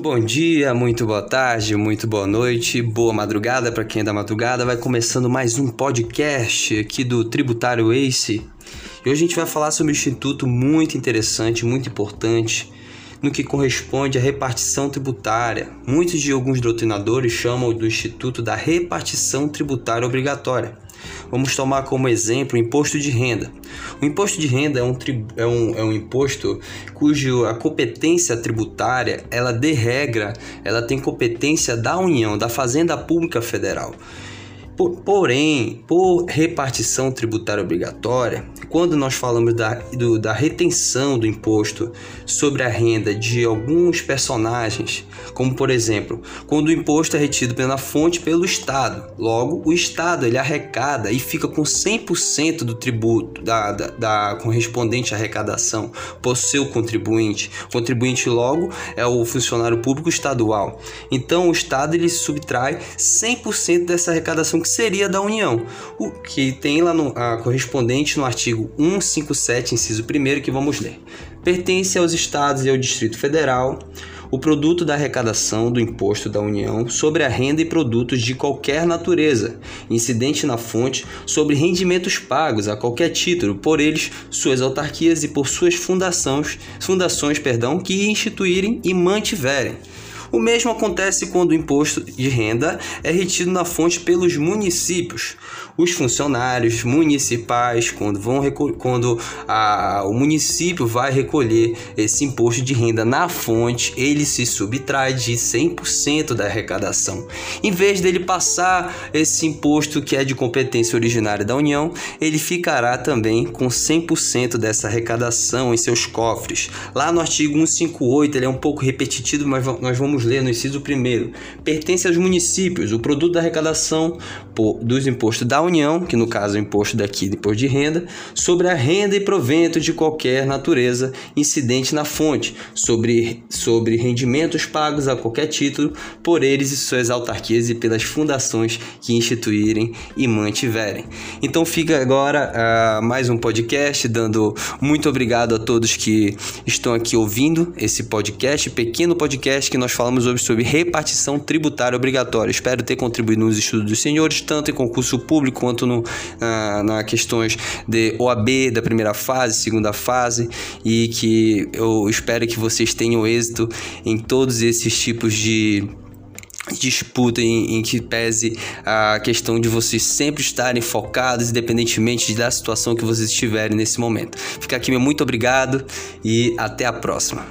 bom dia, muito boa tarde, muito boa noite, boa madrugada para quem é da madrugada. Vai começando mais um podcast aqui do Tributário Ace. E hoje a gente vai falar sobre um instituto muito interessante, muito importante, no que corresponde à repartição tributária. Muitos de alguns doutrinadores chamam do Instituto da Repartição Tributária Obrigatória. Vamos tomar como exemplo o imposto de renda. O imposto de renda é um, é um, é um imposto cujo a competência tributária, ela de regra, ela tem competência da União, da Fazenda Pública Federal. Porém, por repartição tributária obrigatória, quando nós falamos da, do, da retenção do imposto sobre a renda de alguns personagens, como por exemplo, quando o imposto é retido pela fonte pelo Estado, logo o Estado ele arrecada e fica com 100% do tributo da, da, da correspondente arrecadação por seu contribuinte. O contribuinte logo é o funcionário público estadual. Então o Estado ele subtrai 100% dessa arrecadação que seria da União, o que tem lá no, a correspondente no artigo 157, inciso 1 que vamos ler. Pertence aos estados e ao Distrito Federal o produto da arrecadação do imposto da União sobre a renda e produtos de qualquer natureza, incidente na fonte sobre rendimentos pagos a qualquer título por eles, suas autarquias e por suas fundações, fundações perdão, que instituírem e mantiverem o mesmo acontece quando o imposto de renda é retido na fonte pelos municípios. Os funcionários municipais, quando, vão quando a, o município vai recolher esse imposto de renda na fonte, ele se subtrai de 100% da arrecadação. Em vez dele passar esse imposto que é de competência originária da União, ele ficará também com 100% dessa arrecadação em seus cofres. Lá no artigo 158, ele é um pouco repetitivo, mas nós vamos vamos ler no inciso 1, pertence aos municípios o produto da arrecadação dos impostos da União, que no caso é o imposto daqui, imposto de renda, sobre a renda e provento de qualquer natureza incidente na fonte, sobre, sobre rendimentos pagos a qualquer título por eles e suas autarquias e pelas fundações que instituírem e mantiverem. Então fica agora uh, mais um podcast, dando muito obrigado a todos que estão aqui ouvindo esse podcast, pequeno podcast que nós falamos falamos hoje sobre repartição tributária obrigatória. Espero ter contribuído nos estudos dos senhores, tanto em concurso público quanto no, na, na questões de OAB da primeira fase, segunda fase, e que eu espero que vocês tenham êxito em todos esses tipos de disputa em, em, que pese a questão de vocês sempre estarem focados, independentemente da situação que vocês estiverem nesse momento. Fica aqui meu muito obrigado e até a próxima.